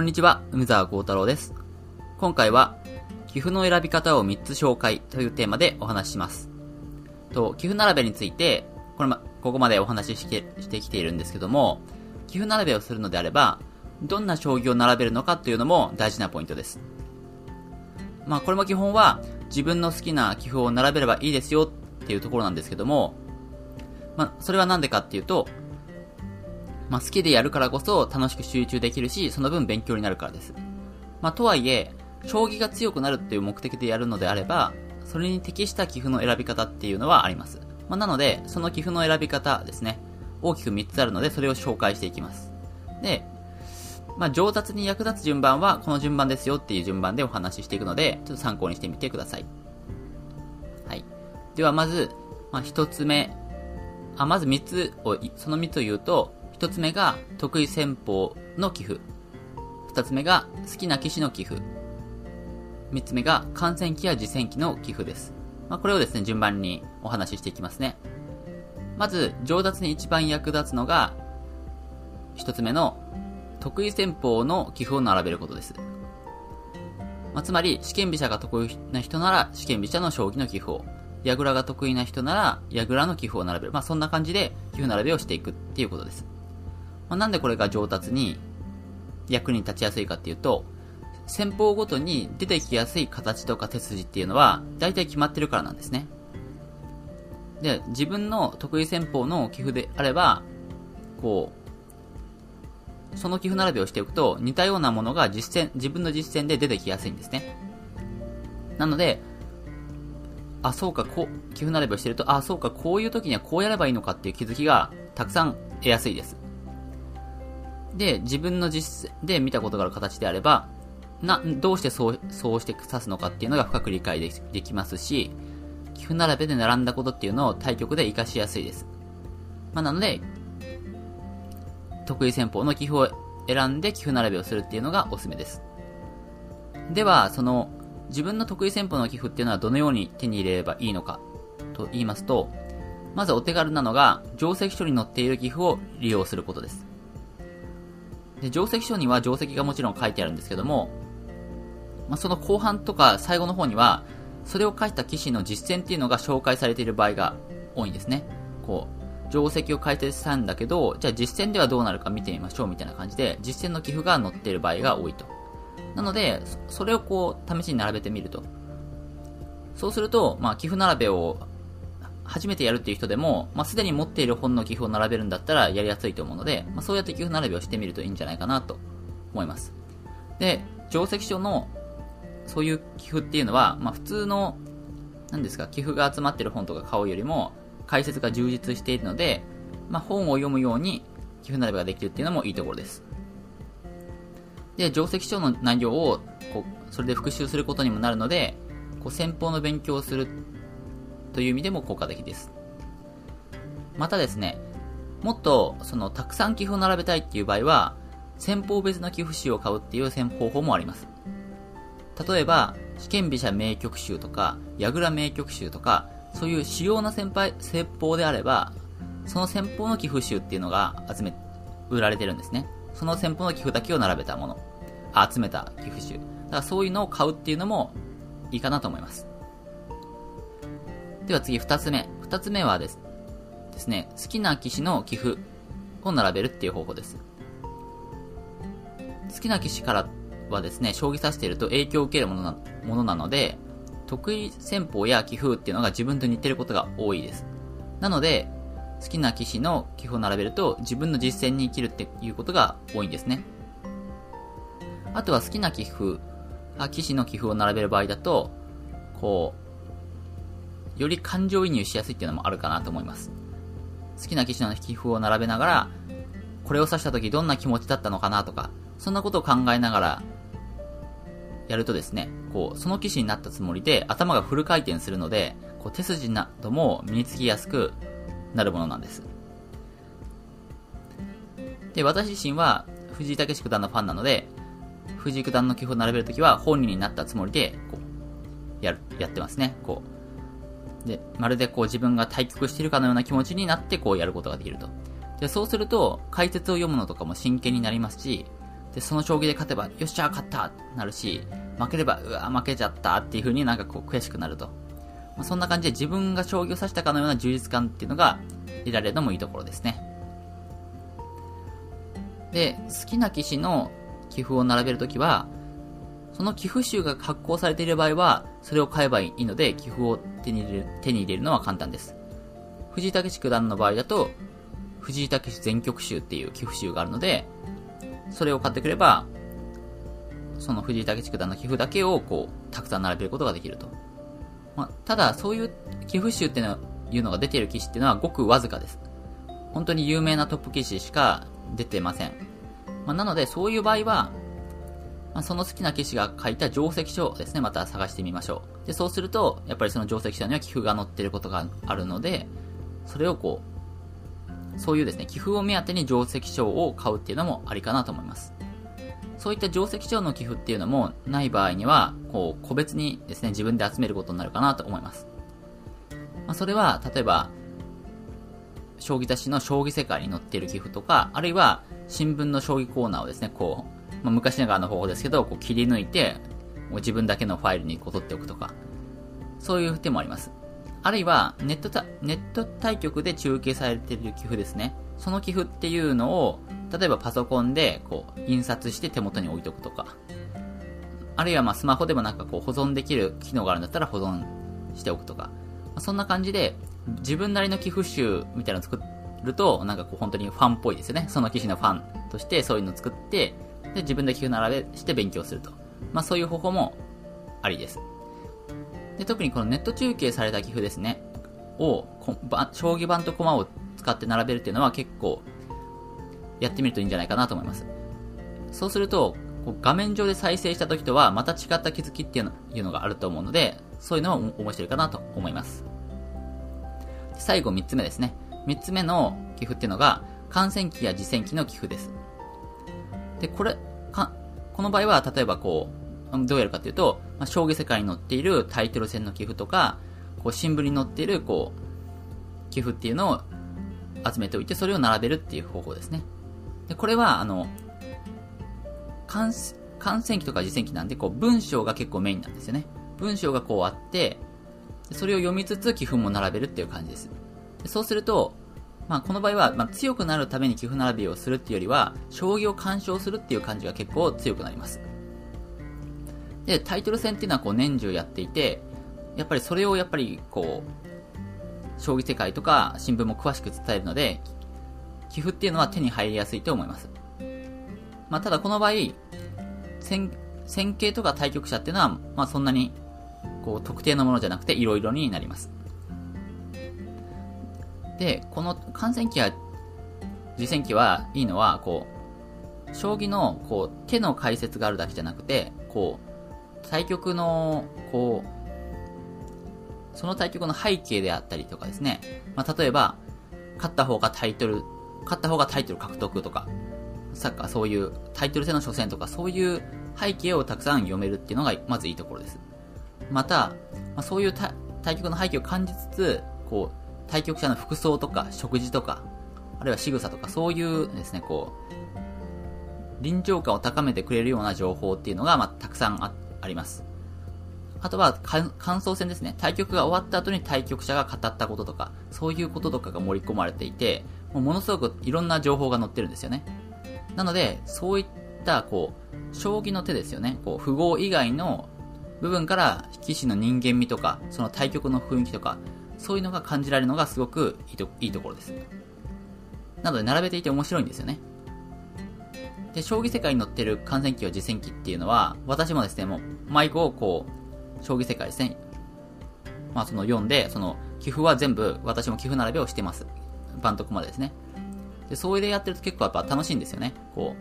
こんにちは、梅沢幸太郎です。今回は、寄付の選び方を3つ紹介というテーマでお話しします。と、寄付並べについて、これま、ここまでお話ししてしてきているんですけども、寄付並べをするのであれば、どんな将棋を並べるのかというのも大事なポイントです。まあ、これも基本は、自分の好きな寄付を並べればいいですよっていうところなんですけども、まあ、それはなんでかっていうと、まあ、好きでやるからこそ楽しく集中できるし、その分勉強になるからです。まあ、とはいえ、将棋が強くなるっていう目的でやるのであれば、それに適した寄付の選び方っていうのはあります。まあ、なので、その寄付の選び方ですね、大きく3つあるので、それを紹介していきます。で、まあ、上達に役立つ順番はこの順番ですよっていう順番でお話ししていくので、ちょっと参考にしてみてください。はい。ではまず、まあ、1つ目、あ、まず3つを、その3つを言うと、1つ目が得意戦法の寄付。2つ目が好きな騎士の寄付。3つ目が観戦機や次戦機の寄付です。まあ、これをですね、順番にお話ししていきますね。まず、上達に一番役立つのが、1つ目の得意戦法の寄付を並べることです。まあ、つまり、試験飛車が得意な人なら、試験飛車の将棋の寄付を。矢倉が得意な人なら、矢倉の寄付を並べる。まあ、そんな感じで寄付並べをしていくっていうことです。まあ、なんでこれが上達に役に立ちやすいかっていうと、戦法ごとに出てきやすい形とか手筋っていうのは、大体決まってるからなんですね。で、自分の得意戦法の寄付であれば、こう、その寄付並べをしておくと、似たようなものが実践、自分の実践で出てきやすいんですね。なので、あ、そうか、こう、寄付並べをしてると、あ、そうか、こういう時にはこうやればいいのかっていう気づきがたくさん得やすいです。で、自分の実践で見たことがある形であれば、な、どうしてそう、そうして指すのかっていうのが深く理解でできますし、寄付並べで並んだことっていうのを対局で活かしやすいです。まあ、なので、得意戦法の寄付を選んで寄付並べをするっていうのがおすすめです。では、その、自分の得意戦法の寄付っていうのはどのように手に入れればいいのかと言いますと、まずお手軽なのが、定石書に載っている寄付を利用することです。で、定石書には定石がもちろん書いてあるんですけども、まあ、その後半とか最後の方には、それを書いた騎士の実践っていうのが紹介されている場合が多いんですね。こう、定石を解説したんだけど、じゃあ実践ではどうなるか見てみましょうみたいな感じで、実践の寄付が載っている場合が多いと。なので、それをこう、試しに並べてみると。そうすると、まあ、寄付並べを初めてやるっていう人でも、まあ、すでに持っている本の寄付を並べるんだったらやりやすいと思うので、まあ、そうやって寄付並べをしてみるといいんじゃないかなと思います。で、定石書のそういう寄付っていうのは、まあ、普通の、何ですか、寄付が集まってる本とか買うよりも、解説が充実しているので、まあ、本を読むように寄付並べができるっていうのもいいところです。で、定石書の内容を、こう、それで復習することにもなるので、こう、先方の勉強をするという意味でも効果的です。またですね、もっと、その、たくさん寄付を並べたいっていう場合は、先方別の寄付集を買うっていう方法もあります。例えば、試験飛車名曲集とか、矢倉名曲集とか、そういう主要な先輩、先方であれば、その先方の寄付集っていうのが集め、売られてるんですね。その先方の寄付だけを並べたもの。集めた寄付集。だからそういうのを買うっていうのもいいかなと思います。では次二つ目。二つ目はですですね、好きな騎士の寄付を並べるっていう方法です。好きな騎士からはですね、将棋指していると影響を受けるものなものなので、得意戦法や棋風っていうのが自分と似てることが多いです。なので、好きな騎士の棋風を並べると自分の実践に生きるっていうことが多いんですね。あとは好きな棋風、あ騎士の棋風を並べる場合だと、こう、より感情移入しやすいっていうのもあるかなと思います。好きな騎士の棋風を並べながら、これを指した時どんな気持ちだったのかなとか、そんなことを考えながら、やるとですね、こう、その騎士になったつもりで頭がフル回転するので、こう手筋なども身につきやすくなるものなんです。で、私自身は藤井武九段のファンなので、藤井九段の棋譜を並べるときは本人になったつもりで、こう、やる、やってますね。こう。で、まるでこう自分が対局しているかのような気持ちになってこうやることができると。で、そうすると、解説を読むのとかも真剣になりますし、で、その将棋で勝てば、よっしゃ、勝ったってなるし、負ければ、うわ、負けちゃったっていう風になんかこう悔しくなると。まあ、そんな感じで自分が将棋を指したかのような充実感っていうのが得られるのもいいところですね。で、好きな棋士の棋譜を並べるときは、その寄付集が発行されている場合は、それを買えばいいので、寄付を手に入れる手に入れるのは簡単です。藤井武九段の場合だと、藤井武全曲集っていう寄付集があるので、それを買ってくれば、その藤井武九段の寄付だけをこう、たくさん並べることができると。まあ、ただ、そういう寄付集っていうのいうのが出ている棋士っていうのはごくわずかです。本当に有名なトップ棋士しか出てません。まあ、なので、そういう場合は、まあ、その好きな棋士が書いた定石書をですね、また探してみましょう。で、そうすると、やっぱりその定石書には寄付が載ってることがあるので、それをこう、そういうですね、寄付を目当てに定石書を買うっていうのもありかなと思います。そういった定石書の寄付っていうのもない場合には、こう、個別にですね、自分で集めることになるかなと思います。まあ、それは、例えば、将棋雑誌の将棋世界に載っている寄付とか、あるいは新聞の将棋コーナーをですね、こう、まあ、昔ながらの方法ですけど、こう切り抜いて、自分だけのファイルにこう取っておくとか、そういう手もあります。あるいは、ネット、ネット対局で中継されている寄付ですね。その寄付っていうのを、例えばパソコンで、こう、印刷して手元に置いとくとか。あるいは、ま、スマホでもなんかこう、保存できる機能があるんだったら保存しておくとか。ま、そんな感じで、自分なりの寄付集みたいなのを作ると、なんかこう、本当にファンっぽいですよね。その棋士のファンとしてそういうのを作って、で、自分で寄付並べして勉強すると。まあそういう方法もありです。で、特にこのネット中継された寄付ですね、を、将棋盤と駒を使って並べるっていうのは結構、やってみるといいんじゃないかなと思います。そうすると、画面上で再生した時とはまた違った気づきっていうのがあると思うので、そういうのも面白いかなと思います。最後3つ目ですね。3つ目の寄付っていうのが、観戦記や次戦記の寄付です。で、これ、か、この場合は、例えばこう、どうやるかというと、まあ、将棋世界に載っているタイトル戦の寄付とか、こう、新聞に載っている、こう、寄付っていうのを集めておいて、それを並べるっていう方法ですね。で、これは、あの、感感染機とか次戦機なんで、こう、文章が結構メインなんですよね。文章がこうあって、それを読みつつ寄付も並べるっていう感じです。でそうすると、まあ、この場合は、まあ、強くなるために寄付並びをするっていうよりは、将棋を鑑賞するっていう感じが結構強くなります。で、タイトル戦っていうのはこう年中やっていて、やっぱりそれをやっぱりこう、将棋世界とか新聞も詳しく伝えるので、寄付っていうのは手に入りやすいと思います。まあ、ただこの場合、戦、戦型とか対局者っていうのは、まあ、そんなに、こう、特定のものじゃなくて、色々になります。で、この観戦機や次戦機はいいのは、こう、将棋の、こう、手の解説があるだけじゃなくて、こう、対局の、こう、その対局の背景であったりとかですね。まあ、例えば、勝った方がタイトル、勝った方がタイトル獲得とか、サッカーそういうタイトル戦の初戦とか、そういう背景をたくさん読めるっていうのが、まずいいところです。また、まあ、そういう対局の背景を感じつつ、こう、対局者の服装とか食事とか、あるいは仕草とか、そういうですね、こう、臨場感を高めてくれるような情報っていうのが、まあ、たくさんあります。あとは、感想戦ですね。対局が終わった後に対局者が語ったこととか、そういうこととかが盛り込まれていて、もうものすごくいろんな情報が載ってるんですよね。なので、そういった、こう、将棋の手ですよね。こう、符号以外の部分から、棋士の人間味とか、その対局の雰囲気とか、そういうのが感じられるのがすごくいいといいところです。なので並べていて面白いんですよね。で、将棋世界に載ってる観戦記や次戦記っていうのは、私もですね、もう、迷子をこう、将棋世界ですね。まあその読んで、その、寄付は全部、私も寄付並べをしてます。バントコまでですね。で、それでやってると結構やっぱ楽しいんですよね。こ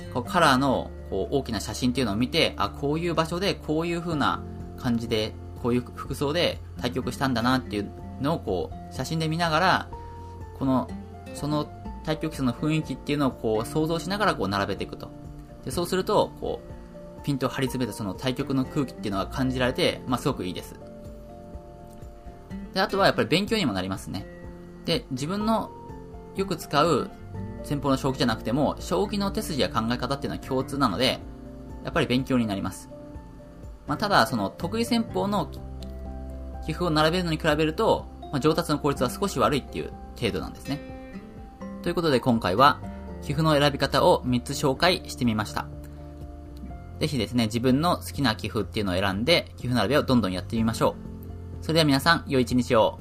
う、こうカラーのこう大きな写真っていうのを見て、あ、こういう場所でこういう風な感じでこういう服装で対局したんだなっていうのをこう、写真で見ながら、この、その対局者の雰囲気っていうのをこう想像しながらこう並べていくと。で、そうすると、こう、ピントを張り詰めたその対局の空気っていうのが感じられて、まあすごくいいです。で、あとはやっぱり勉強にもなりますね。で、自分のよく使う先方の将棋じゃなくても、将棋の手筋や考え方っていうのは共通なので、やっぱり勉強になります。まあ、ただ、その、得意戦法の棋譜を並べるのに比べると、まあ、上達の効率は少し悪いっていう程度なんですね。ということで今回は、棋譜の選び方を3つ紹介してみました。ぜひですね、自分の好きな棋譜っていうのを選んで、棋譜並べをどんどんやってみましょう。それでは皆さん、良い一日を。